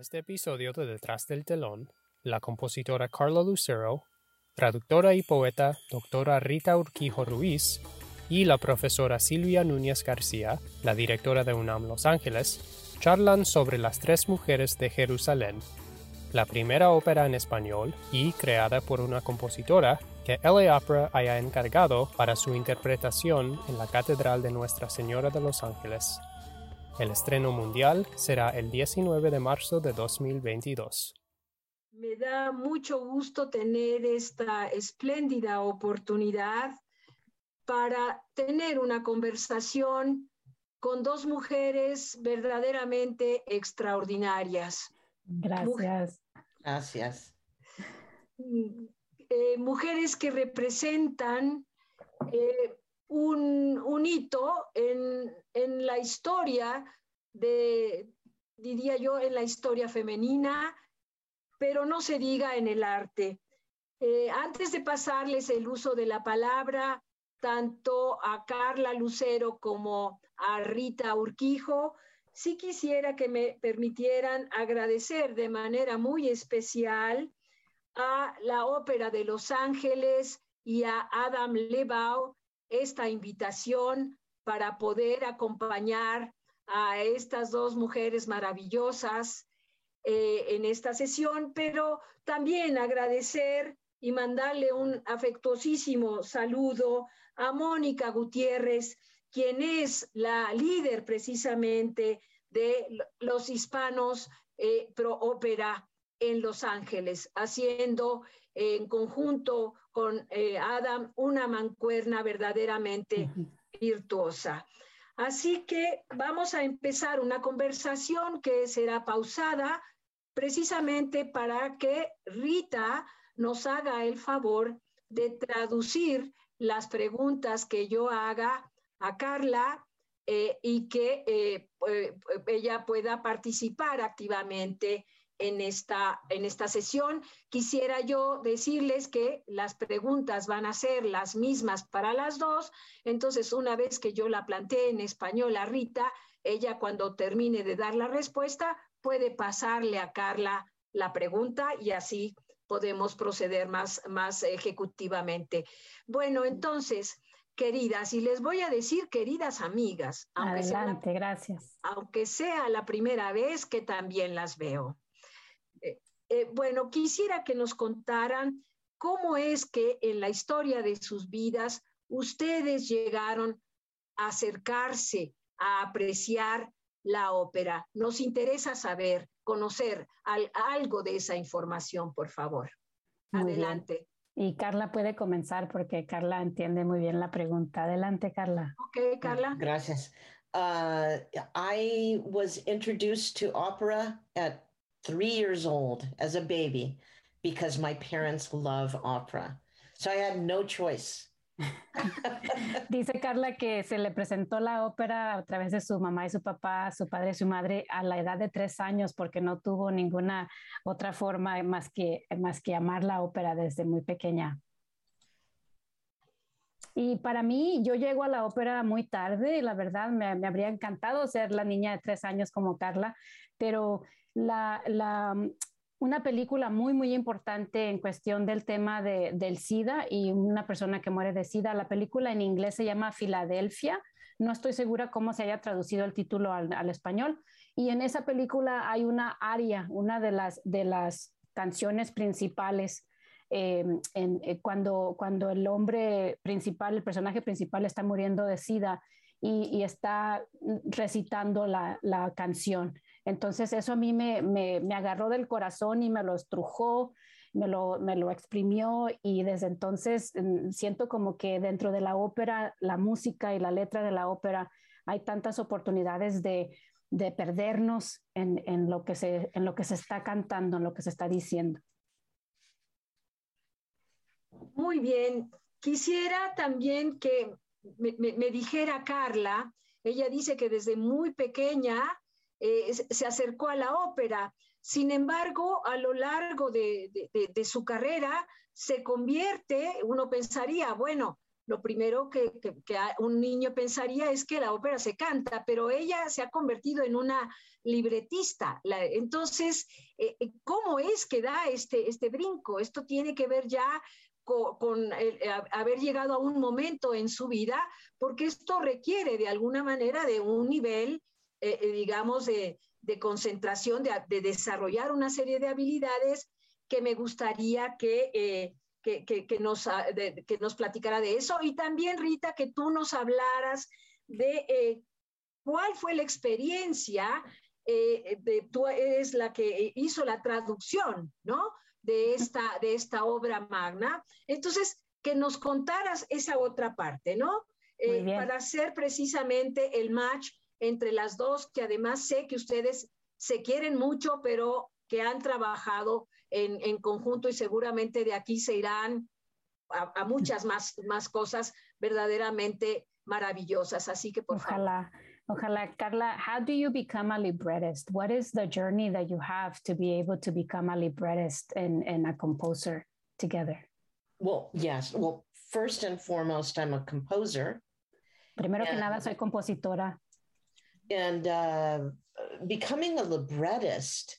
este episodio de Detrás del Telón, la compositora Carla Lucero, traductora y poeta doctora Rita Urquijo Ruiz y la profesora Silvia Núñez García, la directora de UNAM Los Ángeles, charlan sobre Las Tres Mujeres de Jerusalén, la primera ópera en español y creada por una compositora que LA Opera haya encargado para su interpretación en la Catedral de Nuestra Señora de Los Ángeles. El estreno mundial será el 19 de marzo de 2022. Me da mucho gusto tener esta espléndida oportunidad para tener una conversación con dos mujeres verdaderamente extraordinarias. Gracias. Gracias. Eh, mujeres que representan eh, un, hito en, en, la historia de, diría yo, en la historia femenina, pero no se diga en el arte. Eh, antes de pasarles el uso de la palabra, tanto a Carla Lucero como a Rita Urquijo, sí quisiera que me permitieran agradecer de manera muy especial a la Ópera de Los Ángeles y a Adam Lebau esta invitación para poder acompañar a estas dos mujeres maravillosas eh, en esta sesión, pero también agradecer y mandarle un afectuosísimo saludo a Mónica Gutiérrez, quien es la líder precisamente de los hispanos eh, pro ópera en Los Ángeles, haciendo en conjunto con eh, Adam una mancuerna verdaderamente virtuosa. Así que vamos a empezar una conversación que será pausada precisamente para que Rita nos haga el favor de traducir las preguntas que yo haga a Carla eh, y que eh, ella pueda participar activamente en esta, en esta sesión. Quisiera yo decirles que las preguntas van a ser las mismas para las dos. Entonces, una vez que yo la planteé en español a Rita, ella cuando termine de dar la respuesta puede pasarle a Carla la pregunta y así podemos proceder más, más ejecutivamente. Bueno, entonces, queridas, y les voy a decir queridas amigas. Adelante, gracias. Aunque sea la primera vez que también las veo. Eh, bueno, quisiera que nos contaran cómo es que en la historia de sus vidas ustedes llegaron a acercarse, a apreciar la ópera. Nos interesa saber, conocer algo de esa información, por favor. Adelante. Y Carla puede comenzar porque Carla entiende muy bien la pregunta. Adelante, Carla. Ok, Carla. Gracias. Uh, I was introduced to opera at three years old as a baby because my parents love opera. So I had no choice. Dice Carla que se le presentó la ópera a través de su mamá y su papá, su padre y su madre a la edad de tres años porque no tuvo ninguna otra forma más que, más que amar la ópera desde muy pequeña. Y para mí, yo llego a la ópera muy tarde, la verdad, me, me habría encantado ser la niña de tres años como Carla, pero mm, una película muy, muy importante en cuestión del tema de, del SIDA y una persona que muere de SIDA. La película en inglés se llama Filadelfia. No estoy segura cómo se haya traducido el título al, español. Y en esa película hay una aria, una de las, de las canciones principales eh, eh, cuando, cuando el hombre principal, el personaje principal está muriendo de SIDA y, está recitando la, la canción. Entonces eso a mí me, me, agarró del corazón y me lo estrujó, me lo, me lo exprimió y desde entonces mm, siento como que dentro de la ópera, la música y la letra de la ópera, hay tantas oportunidades de, de perdernos en, en, lo que se, en lo que se está cantando, en lo que se está diciendo. Muy bien. Quisiera también que me, me dijera Carla, ella dice que desde muy pequeña eh, se acercó a la ópera. Sin embargo, a lo largo de, su carrera, se convierte, uno pensaría, bueno, lo primero que, un niño pensaría es que la ópera se canta, pero ella se ha convertido en una libretista. entonces, eh, eh, ¿cómo es que da este, este brinco? Esto tiene que ver ya con, haber llegado a un momento en su vida, porque esto requiere de alguna manera de un nivel, eh, digamos, de, concentración, de, desarrollar una serie de habilidades que me gustaría que que, nos, ah, que nos platicara de eso. Y también, Rita, que tú nos hablaras de eh, cuál fue la experiencia, eh, de, tú eres la que hizo la traducción, ¿no? De esta, de esta obra magna. Entonces, que nos contaras esa otra parte, ¿no? Eh, para hacer precisamente el match entre las dos, que además sé que ustedes se quieren mucho, pero que han trabajado en, en conjunto y seguramente de aquí se irán a, a, muchas más, más cosas verdaderamente maravillosas. Así que por Ojalá. favor. Ojalá, Carla, how do you become a librettist? What is the journey that you have to be able to become a librettist and, and a composer together? Well, yes. Well, first and foremost, I'm a composer. Primero and, que nada, soy compositora. And uh, becoming a librettist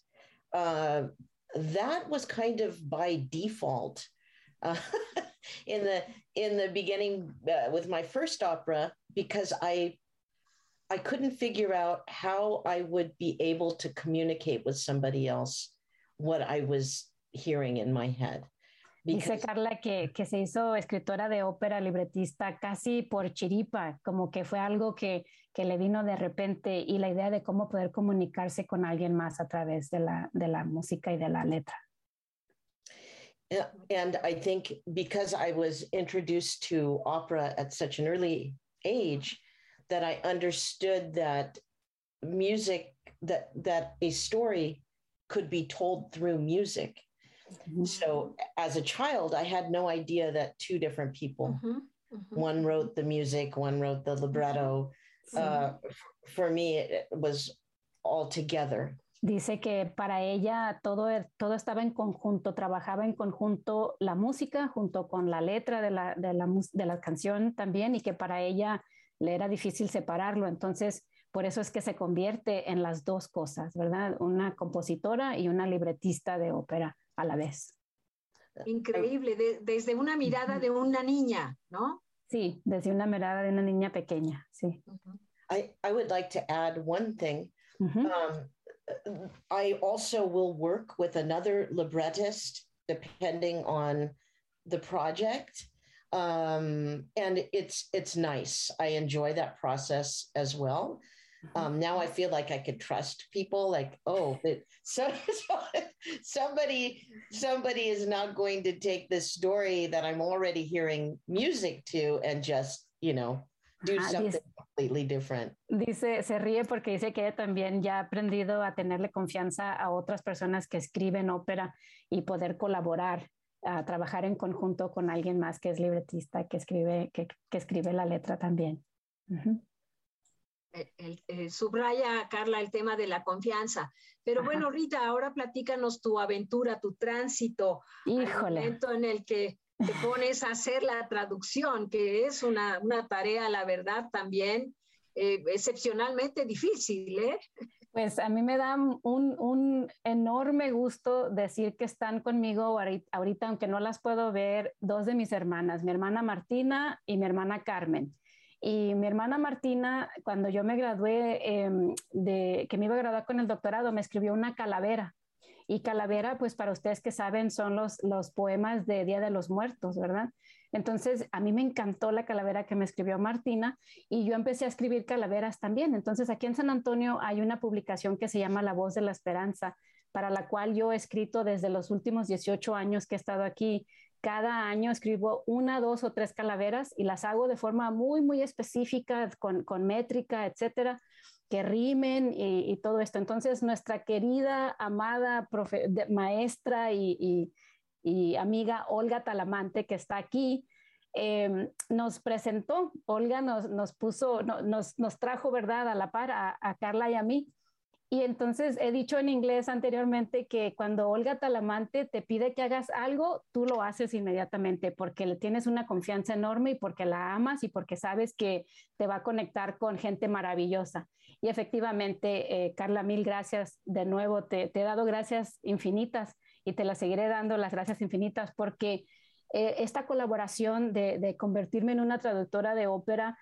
uh, that was kind of by default. Uh, in the in the beginning uh, with my first opera because I I couldn't figure out how I would be able to communicate with somebody else what I was hearing in my head. Dice Carla que, que, se hizo escritora de ópera, libretista, casi por chiripa, como que fue algo que, que, le vino de repente y la idea de cómo poder comunicarse con alguien más a través de la, de la música y de la letra. And I think because I was introduced to opera at such an early age, that I understood that music, that, that a story could be told through music. Mm-hmm. So as a child, I had no idea that two different people, mm-hmm. Mm-hmm. one wrote the music, one wrote the libretto. Uh, for me, it was all together. Dice que para ella todo, todo estaba en conjunto, trabajaba en conjunto la música junto con la letra de la, de la, de la canción también y que para ella le era difícil separarlo. Entonces, por eso es que se convierte en las dos cosas, ¿verdad? Una compositora y una libretista de ópera a la vez. Increíble, de, desde una mirada de una niña, ¿no? Sí, desde una mirada de una niña pequeña, sí. I, I would like to add one thing. Um, I also will work with another librettist depending on the project. Um, and it's it's nice. I enjoy that process as well. Um, now I feel like I could trust people. Like, oh, it, so, somebody somebody is not going to take this story that I'm already hearing music to and just you know do ah, something dice, completely different. Dice, se ríe porque dice que ella también ya ha aprendido a tenerle confianza a otras personas que escriben ópera y poder colaborar, a trabajar en conjunto con alguien más que es libretista, que escribe, que, que escribe la letra también. Uh -huh. El, el, subraya, Carla, el tema de la confianza. Pero Ajá. bueno, Rita, ahora platícanos tu aventura, tu tránsito, Híjole. el momento en el que te pones a hacer la traducción, que es una, una tarea, la verdad, también eh, excepcionalmente difícil, ¿eh? Pues a mí me da un, un, enorme gusto decir que están conmigo ahorita, aunque no las puedo ver, dos de mis hermanas, mi hermana Martina y mi hermana Carmen. Y mi hermana Martina, cuando yo me gradué, eh, de que me iba a graduar con el doctorado, me escribió una calavera. Y calavera, pues para ustedes que saben, son los, los poemas de Día de los Muertos, ¿verdad? Entonces, a mí me encantó la calavera que me escribió Martina y yo empecé a escribir calaveras también. Entonces, aquí en San Antonio hay una publicación que se llama La Voz de la Esperanza, para la cual yo he escrito desde los últimos 18 años que he estado aquí cada año escribo una, dos o tres calaveras y las hago de forma muy, muy específica, con, con métrica, etcétera, que rimen y, todo esto. Entonces, nuestra querida, amada maestra y, amiga Olga Talamante, que está aquí, eh, nos presentó, Olga nos, nos puso, no, nos, nos, trajo, ¿verdad?, a la par a Carla y a mí Y entonces he dicho en inglés anteriormente que cuando Olga Talamante te pide que hagas algo, tú lo haces inmediatamente porque le tienes una confianza enorme y porque la amas y porque sabes que te va a conectar con gente maravillosa. Y efectivamente, eh, Carla, mil gracias de nuevo. Te, he dado gracias infinitas y te las seguiré dando las gracias infinitas porque eh, esta colaboración de, de convertirme en una traductora de ópera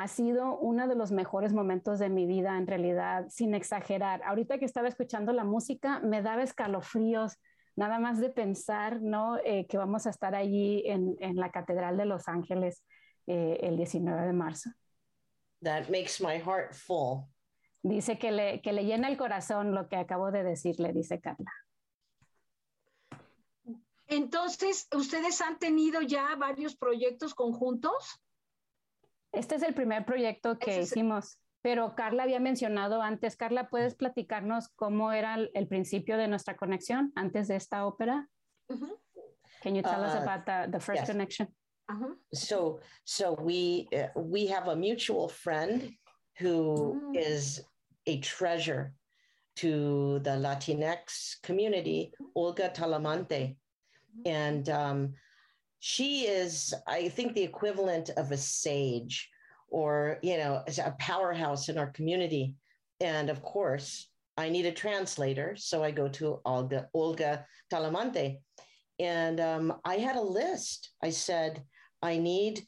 ha sido uno de los mejores momentos de mi vida, en realidad, sin exagerar. Ahorita que estaba escuchando la música, me daba escalofríos, nada más de pensar, ¿no? Eh, que vamos a estar allí en, en, la Catedral de Los Ángeles eh, el 19 de marzo. That makes my heart full. Dice que le, que le llena el corazón lo que acabo de decirle, dice Carla. Entonces, ¿ustedes han tenido ya varios proyectos conjuntos? Este es el primer proyecto que hicimos, pero Carla había mencionado antes. Carla, ¿puedes platicarnos cómo era el, principio de nuestra conexión antes de esta ópera? Can you tell us uh, about the, first connection? So, so we uh, we have a mutual friend who mm. is a treasure to the Latinx community, Olga Talamante, mm-hmm. and um, she is, I think, the equivalent of a sage or, you know, a powerhouse in our community. And of course, I need a translator. So I go to Olga, Olga Talamante. And um, I had a list. I said, I need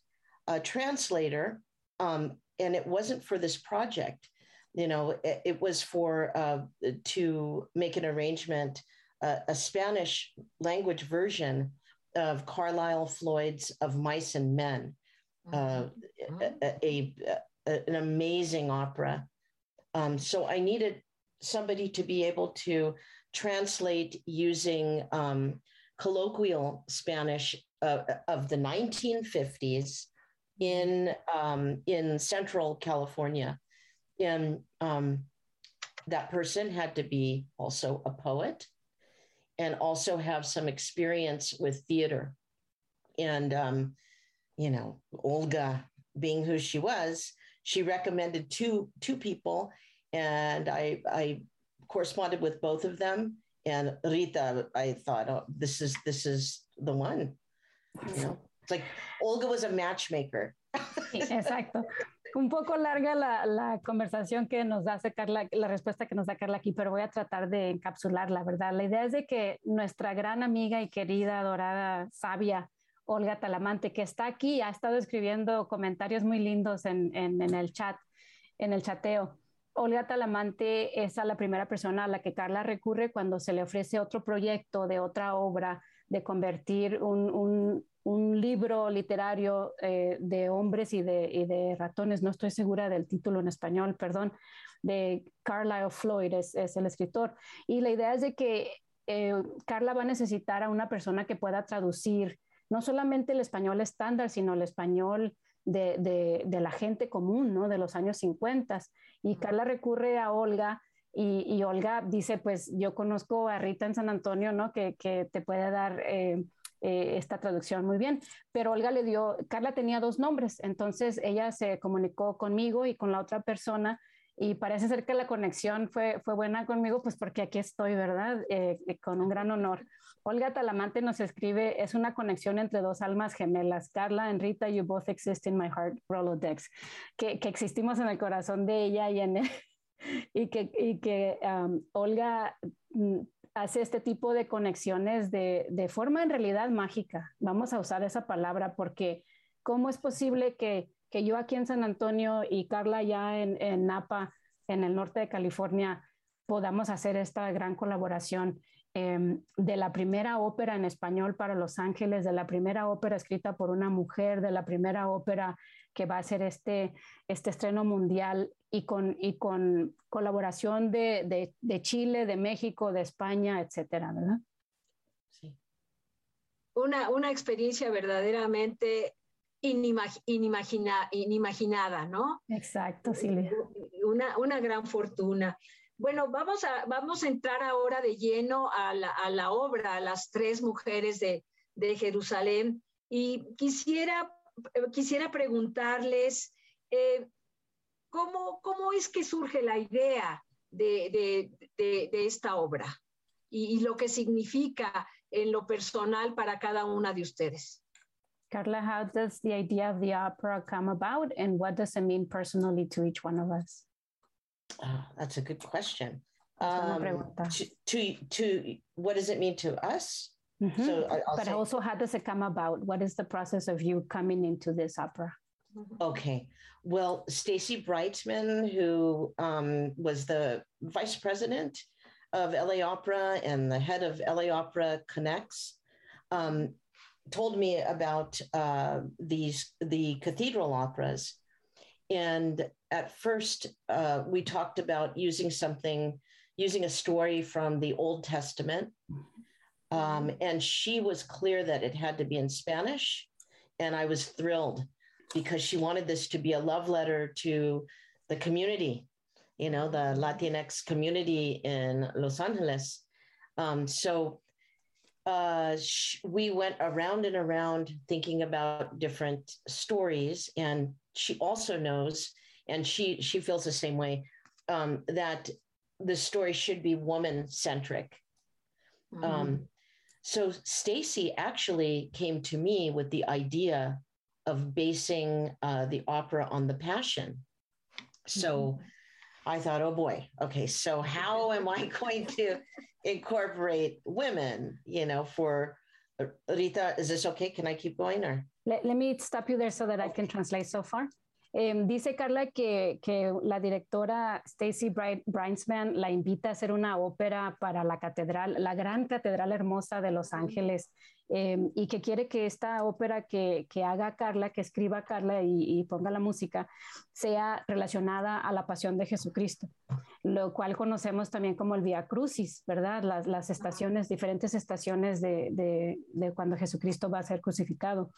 a translator. Um, and it wasn't for this project. You know, it, it was for uh, to make an arrangement, uh, a Spanish language version of Carlisle Floyd's Of Mice and Men, uh, mm-hmm. a, a, a, an amazing opera. Um, so I needed somebody to be able to translate using um, colloquial Spanish uh, of the 1950s in um, in Central California, and um, that person had to be also a poet and also have some experience with theater. And, um, you know, Olga being who she was, she recommended two two people, and I I corresponded with both of them. And Rita, I thought, oh, this is this is the one. You know, it's like Olga was a matchmaker. Exacto. Un poco larga la, la, conversación que nos da Carla, la respuesta que nos da Carla aquí, pero voy a tratar de encapsular la verdad. La idea es de que nuestra gran amiga y querida, adorada, sabia, Olga Talamante, que está aquí, ha estado escribiendo comentarios muy lindos en, en, en el chat, en el chateo. Olga Talamante es a la primera persona a la que Carla recurre cuando se le ofrece otro proyecto de otra obra, de convertir un, un, un libro literario eh, de hombres y de, y de, ratones, no estoy segura del título en español, perdón, de Carlyle Floyd, es, es el escritor. Y la idea es de que eh, Carla va a necesitar a una persona que pueda traducir no solamente el español estándar, sino el español de, de, de la gente común, ¿no? De los años 50. Y Carla recurre a Olga. Y, y, Olga dice, pues yo conozco a Rita en San Antonio, ¿no? Que, que te puede dar eh, eh, esta traducción muy bien. Pero Olga le dio, Carla tenía dos nombres, entonces ella se comunicó conmigo y con la otra persona y parece ser que la conexión fue, fue buena conmigo, pues porque aquí estoy, ¿verdad? Eh, eh, con un gran honor. Olga Talamante nos escribe, es una conexión entre dos almas gemelas, Carla and Rita, you both exist in my heart, Rolodex, que, que existimos en el corazón de ella y en... y que, y que Olga mm, hace este tipo de conexiones de, de, forma en realidad mágica. Vamos a usar esa palabra porque ¿cómo es posible que, que yo aquí en San Antonio y Carla ya en, en, Napa, en el norte de California, podamos hacer esta gran colaboración eh, de la primera ópera en español para Los Ángeles, de la primera ópera escrita por una mujer, de la primera ópera que va a ser este, este estreno mundial y con, y con colaboración de, de, de Chile, de México, de España, etcétera, ¿verdad? Sí. Una, una experiencia verdaderamente inimagina, inimaginada, ¿no? Exacto, Silvia. Una, una gran fortuna. Bueno, vamos a, vamos a entrar ahora de lleno a la, a la obra, a las tres mujeres de, de Jerusalén. Y quisiera, quisiera preguntarles, eh, ¿cómo, ¿cómo es que surge la idea de, esta obra y, lo que significa en lo personal para cada una de ustedes. Carla, how does the idea of the opera come about and what does it mean personally to each one of us? Oh, that's a good question. Um, to, to, to, what does it mean to us? Mm-hmm. So I'll but say, also, how does it come about? What is the process of you coming into this opera? Okay. Well, Stacy Brightman, who um, was the vice president of LA Opera and the head of LA Opera Connects, um, told me about uh, these the cathedral operas. And at first, uh, we talked about using something, using a story from the Old Testament. Um, and she was clear that it had to be in Spanish. And I was thrilled because she wanted this to be a love letter to the community, you know, the Latinx community in Los Angeles. Um, so uh, sh- we went around and around thinking about different stories, and she also knows, and she she feels the same way, um, that the story should be woman centric. Mm-hmm. Um, so Stacy actually came to me with the idea of basing uh, the opera on the Passion. So mm-hmm. I thought, oh boy, okay, so how am I going to incorporate women, you know, for uh, Rita, is this okay? Can I keep going or? Let, let me stop you there so that I can translate so far. Eh, dice Carla que, que la directora Stacy Brinesman la invita a hacer una ópera para la catedral, la gran catedral hermosa de Los Ángeles, eh, y que quiere que esta ópera que, que haga Carla, que escriba Carla y, ponga la música, sea relacionada a la pasión de Jesucristo, lo cual conocemos también como el Via Crucis, ¿verdad? Las, las estaciones, diferentes estaciones de, de, de cuando Jesucristo va a ser crucificado.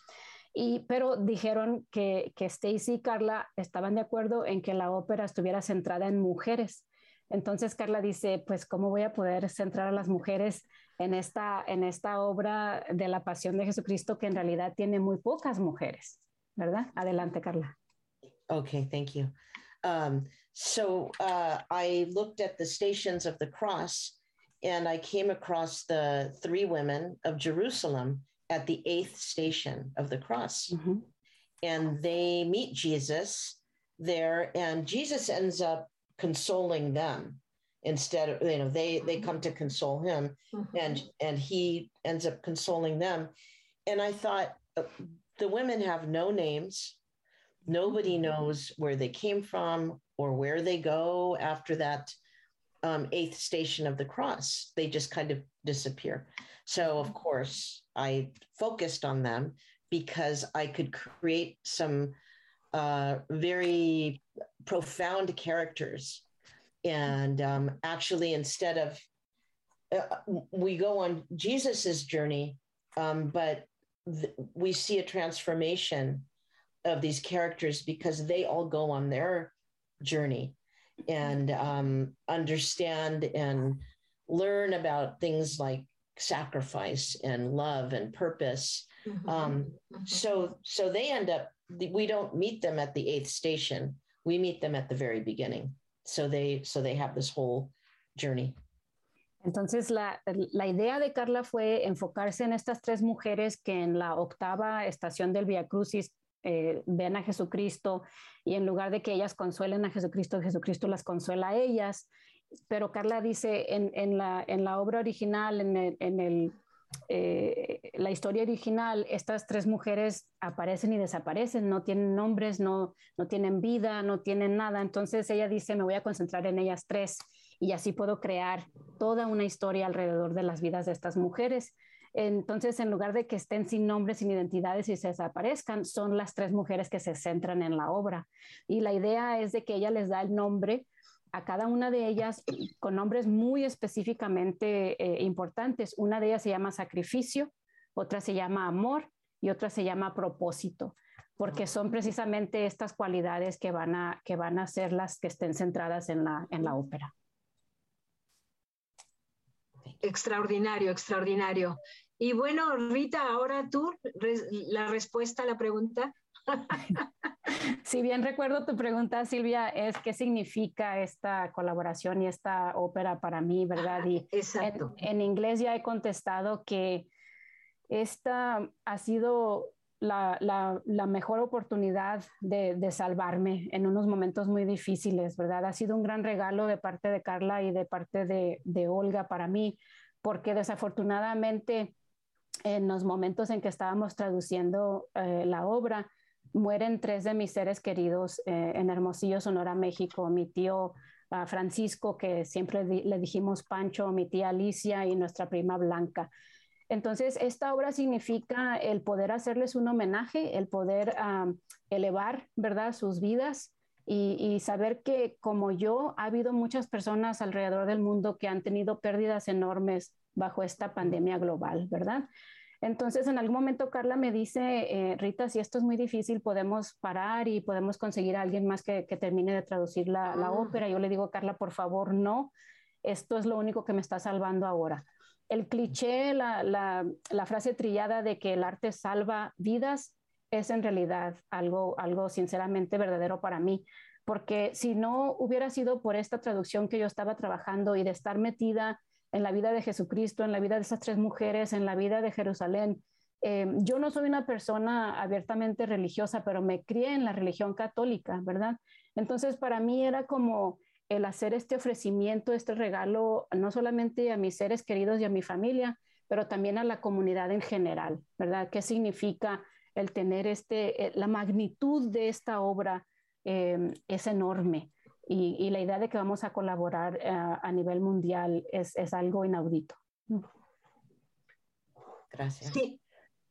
Y, pero dijeron que, que Stacy y Carla estaban de acuerdo en que la ópera estuviera centrada en mujeres. Entonces Carla dice, pues ¿cómo voy a poder centrar a las mujeres en esta, en esta obra de la pasión de Jesucristo que en realidad tiene muy pocas mujeres? ¿Verdad? Adelante, Carla. Okay, thank you. Um, so uh, I looked at the stations of the cross and I came across the three women of Jerusalem at the eighth station of the cross. Mm-hmm. And they meet Jesus there, and Jesus ends up consoling them instead of you know they they come to console him mm-hmm. and and he ends up consoling them and i thought uh, the women have no names nobody mm-hmm. knows where they came from or where they go after that um, eighth station of the cross they just kind of disappear so, of course, I focused on them because I could create some uh, very profound characters. And um, actually, instead of uh, we go on Jesus's journey, um, but th- we see a transformation of these characters because they all go on their journey and um, understand and learn about things like sacrifice and love and purpose. Mm-hmm. Um, mm-hmm. So so they end up we don't meet them at the eighth station. We meet them at the very beginning. So they so they have this whole journey. Entonces, la, la, idea de Carla fue enfocarse en estas tres mujeres que en la octava estación del Via Crucis eh, ven a Jesucristo y en lugar de que ellas consuelen a Jesucristo, Jesucristo las consuela a ellas pero Carla dice en, la, en la, obra original, en, el, eh, la historia original, estas tres mujeres aparecen y desaparecen, no tienen nombres, no, no tienen vida, no tienen nada. Entonces ella dice, me voy a concentrar en ellas tres y así puedo crear toda una historia alrededor de las vidas de estas mujeres. Entonces, en lugar de que estén sin nombres, sin identidades y se desaparezcan, son las tres mujeres que se centran en la obra. Y la idea es de que ella les da el nombre a cada una de ellas con nombres muy específicamente eh, importantes. Una de ellas se llama sacrificio, otra se llama amor y otra se llama propósito, porque son precisamente estas cualidades que van a, que van a ser las que estén centradas en la, en la ópera. Extraordinario, extraordinario. Y bueno, Rita, ahora tú, la respuesta a la pregunta. si bien recuerdo tu pregunta, Silvia, es qué significa esta colaboración y esta ópera para mí, ¿verdad? Y Exacto. En, en inglés ya he contestado que esta ha sido la, la, la mejor oportunidad de, de, salvarme en unos momentos muy difíciles, ¿verdad? Ha sido un gran regalo de parte de Carla y de parte de, de Olga para mí, porque desafortunadamente en los momentos en que estábamos traduciendo eh, la obra, mueren tres de mis seres queridos eh, en Hermosillo, Sonora, México. Mi tío uh, Francisco, que siempre di le dijimos Pancho, mi tía Alicia y nuestra prima Blanca. Entonces, esta obra significa el poder hacerles un homenaje, el poder um, elevar, ¿verdad?, sus vidas y, y, saber que como yo, ha habido muchas personas alrededor del mundo que han tenido pérdidas enormes bajo esta pandemia global, ¿verdad? Entonces, en algún momento Carla me dice, eh, Rita, si esto es muy difícil, podemos parar y podemos conseguir a alguien más que, que termine de traducir la, la, ópera. Yo le digo, Carla, por favor, no, esto es lo único que me está salvando ahora. El cliché, la, la, la frase trillada de que el arte salva vidas es en realidad algo, algo sinceramente verdadero para mí, porque si no hubiera sido por esta traducción que yo estaba trabajando y de estar metida en la vida de Jesucristo, en la vida de esas tres mujeres, en la vida de Jerusalén. Eh, yo no soy una persona abiertamente religiosa, pero me crié en la religión católica, ¿verdad? Entonces, para mí era como el hacer este ofrecimiento, este regalo, no solamente a mis seres queridos y a mi familia, pero también a la comunidad en general, ¿verdad? ¿Qué significa el tener este, eh, la magnitud de esta obra eh, es enorme y, y, la idea de que vamos a colaborar uh, a nivel mundial es, es, algo inaudito. Gracias. Sí.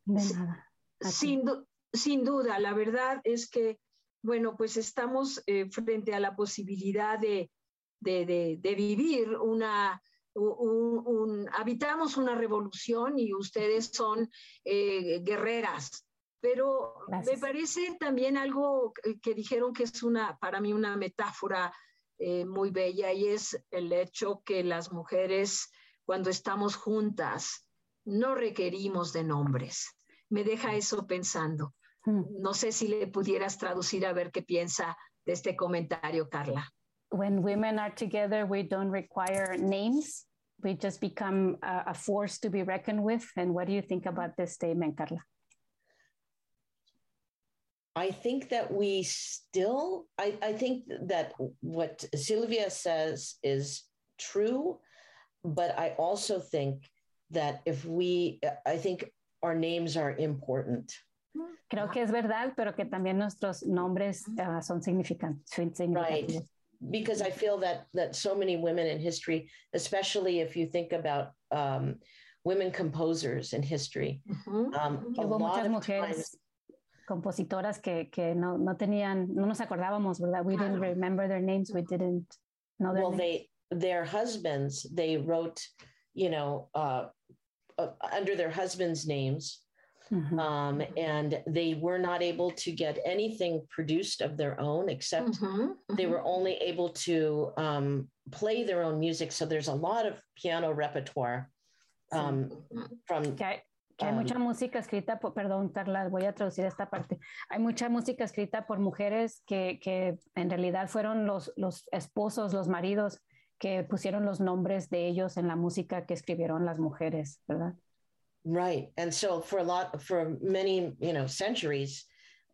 De nada. Sin, sin, duda, la verdad es que, bueno, pues estamos eh, frente a la posibilidad de, de, de, de vivir una, un, un, habitamos una revolución y ustedes son eh, guerreras pero Gracias. me parece también algo que, que, dijeron que es una, para mí, una metáfora eh, muy bella y es el hecho que las mujeres, cuando estamos juntas, no requerimos de nombres. Me deja eso pensando. No sé si le pudieras traducir a ver qué piensa de este comentario, Carla. When women are together, we don't require names. We just become a, a force to be reckoned with. And what do you think about this statement, Carla? I think that we still, I, I think that what Sylvia says is true, but I also think that if we, I think our names are important. Creo que es verdad, pero que también nuestros nombres uh, son significantes. Right. Because I feel that that so many women in history, especially if you think about um, women composers in history, mm-hmm. um, a lot of mujeres. times compositoras que, que no, no tenían, no nos acordábamos, ¿verdad? We didn't remember their names, we didn't know their well, names. they, their husbands, they wrote, you know, uh, uh, under their husbands' names. Mm-hmm. Um, and they were not able to get anything produced of their own, except mm-hmm. Mm-hmm. they were only able to um, play their own music. So there's a lot of piano repertoire um, from okay. Que hay mucha música escrita, por, perdón, Carla, voy a traducir esta parte. Hay mucha música escrita por mujeres que, que en realidad fueron los, los esposos, los maridos que pusieron los nombres de ellos en la música que escribieron las mujeres, ¿verdad? Right. And so for a lot, for many, you know, centuries,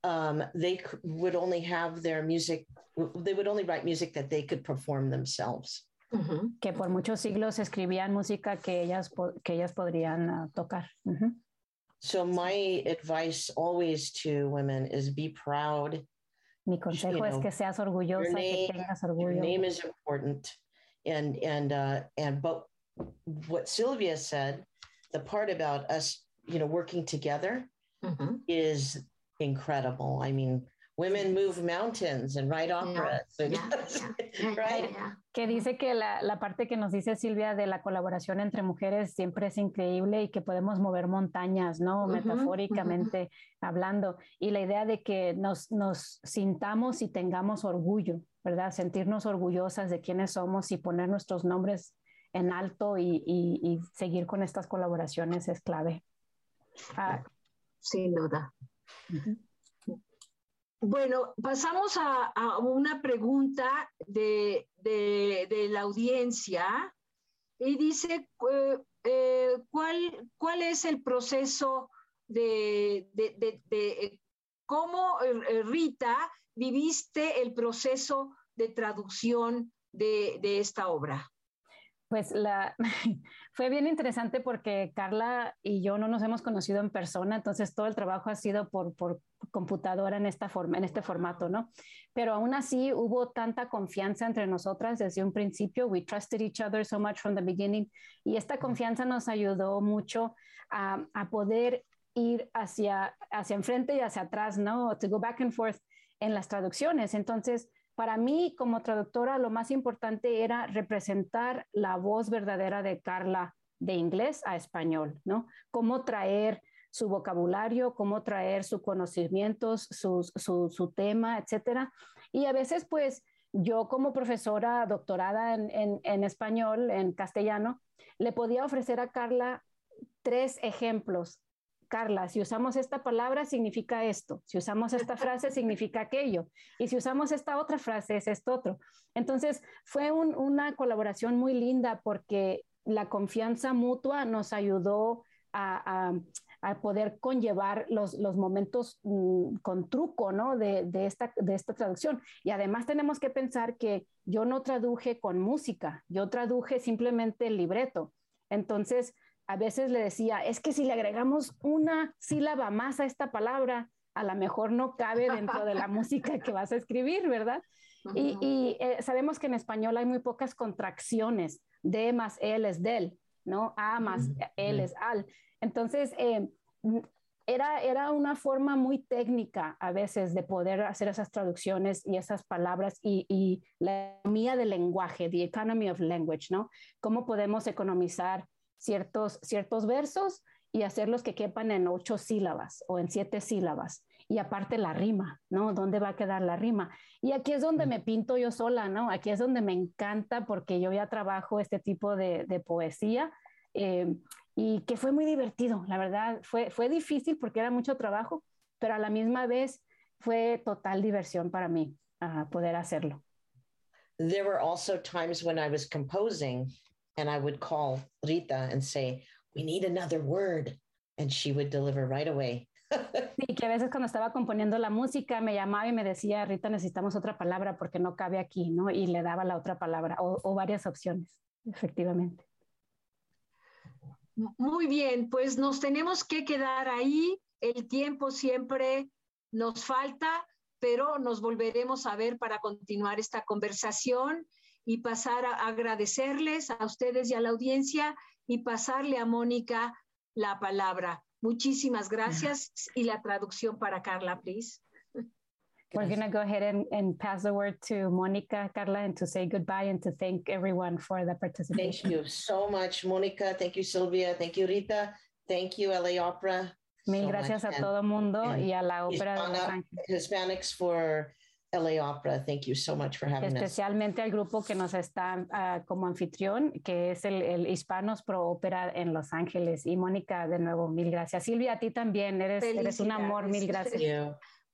um, they would only have their music, they would only write music that they could perform themselves. Uh -huh. que por muchos siglos escribían música que ellas, que ellas podrían uh, tocar. Uh -huh. So my advice always to women is be proud. Mi consejo you know, es que seas orgullosa, name, que tengas orgullo. Your name is important, and and uh, and but what Sylvia said, the part about us, you know, working together, uh -huh. is incredible. I mean, women move mountains and write operas. Yeah, yeah, right? Que dice que la, la, parte que nos dice Silvia de la colaboración entre mujeres siempre es increíble y que podemos mover montañas, ¿no? Uh -huh, Metafóricamente uh -huh. hablando. Y la idea de que nos, nos sintamos y tengamos orgullo, ¿verdad? Sentirnos orgullosas de quiénes somos y poner nuestros nombres en alto y, y, y seguir con estas colaboraciones es clave. Ah, Sin duda. Uh -huh. Bueno, pasamos a, una pregunta de, la audiencia y dice, eh, eh, ¿cuál, ¿cuál es el proceso de, de cómo, Rita, viviste el proceso de traducción de, esta obra? Pues la, fue bien interesante porque Carla y yo no nos hemos conocido en persona, entonces todo el trabajo ha sido por, por computadora en, esta forma, en este formato, ¿no? Pero aún así hubo tanta confianza entre nosotras desde un principio. We trusted each other so much from the beginning. Y esta confianza nos ayudó mucho a, a poder ir hacia, hacia enfrente y hacia atrás, ¿no? To go back and forth en las traducciones. Entonces, para mí como traductora lo más importante era representar la voz verdadera de Carla de inglés a español, ¿no? Cómo traer su vocabulario, cómo traer sus conocimientos, su, su, tema, etcétera. Y a veces, pues, yo como profesora doctorada en, en, en, español, en castellano, le podía ofrecer a Carla tres ejemplos Carla, si usamos esta palabra significa esto, si usamos esta frase significa aquello, y si usamos esta otra frase es esto otro. Entonces, fue una colaboración muy linda porque la confianza mutua nos ayudó a, poder conllevar los, momentos mm, con truco ¿no? de, esta, de esta traducción. Y además tenemos que pensar que yo no traduje con música, yo traduje simplemente el libreto. Entonces, a veces le decía, es que si le agregamos una sílaba más a esta palabra, a lo mejor no cabe dentro de la música que vas a escribir, ¿verdad? Y, eh, sabemos que en español hay muy pocas contracciones. De más L es del, ¿no? A más L es al. Entonces, eh, era, era una forma muy técnica a veces de poder hacer esas traducciones y esas palabras y, y la economía del lenguaje, the economy of language, ¿no? ¿Cómo podemos economizar ciertos, ciertos versos y hacerlos que quepan en ocho sílabas o en siete sílabas. Y aparte la rima, ¿no? ¿Dónde va a quedar la rima? Y aquí es donde me pinto yo sola, ¿no? Aquí es donde me encanta porque yo ya trabajo este tipo de, poesía eh, y que fue muy divertido, la verdad. Fue, fue difícil porque era mucho trabajo, pero a la misma vez fue total diversión para mí poder hacerlo. There were also times when I was composing and I would call Rita and say, we need another word. And she would deliver right away. sí, que a veces cuando estaba componiendo la música me llamaba y me decía, Rita, necesitamos otra palabra porque no cabe aquí, ¿no? Y le daba la otra palabra o, o varias opciones, efectivamente. Muy bien, pues nos tenemos que quedar ahí. El tiempo siempre nos falta, pero nos volveremos a ver para continuar esta conversación y pasar a agradecerles a ustedes y a la audiencia y pasarle a Mónica la palabra. Muchísimas gracias y la traducción para Carla, please. We're going to go ahead and, and, pass the word to Monica, Carla, and to say goodbye and to thank everyone for the participation. Thank you so much, Monica. Thank you, Sylvia. Thank you, Rita. Thank you, LA Opera. Mil gracias a todo mundo y a la Ópera de Los Ángeles. Hispanics for LA Opera. Thank you so much for having Especialmente al grupo que nos está uh, como anfitrión, que es el, el, Hispanos Pro Ópera en Los Ángeles. Y Mónica, de nuevo, mil gracias. Silvia, a ti también, eres, eres un amor, mil gracias.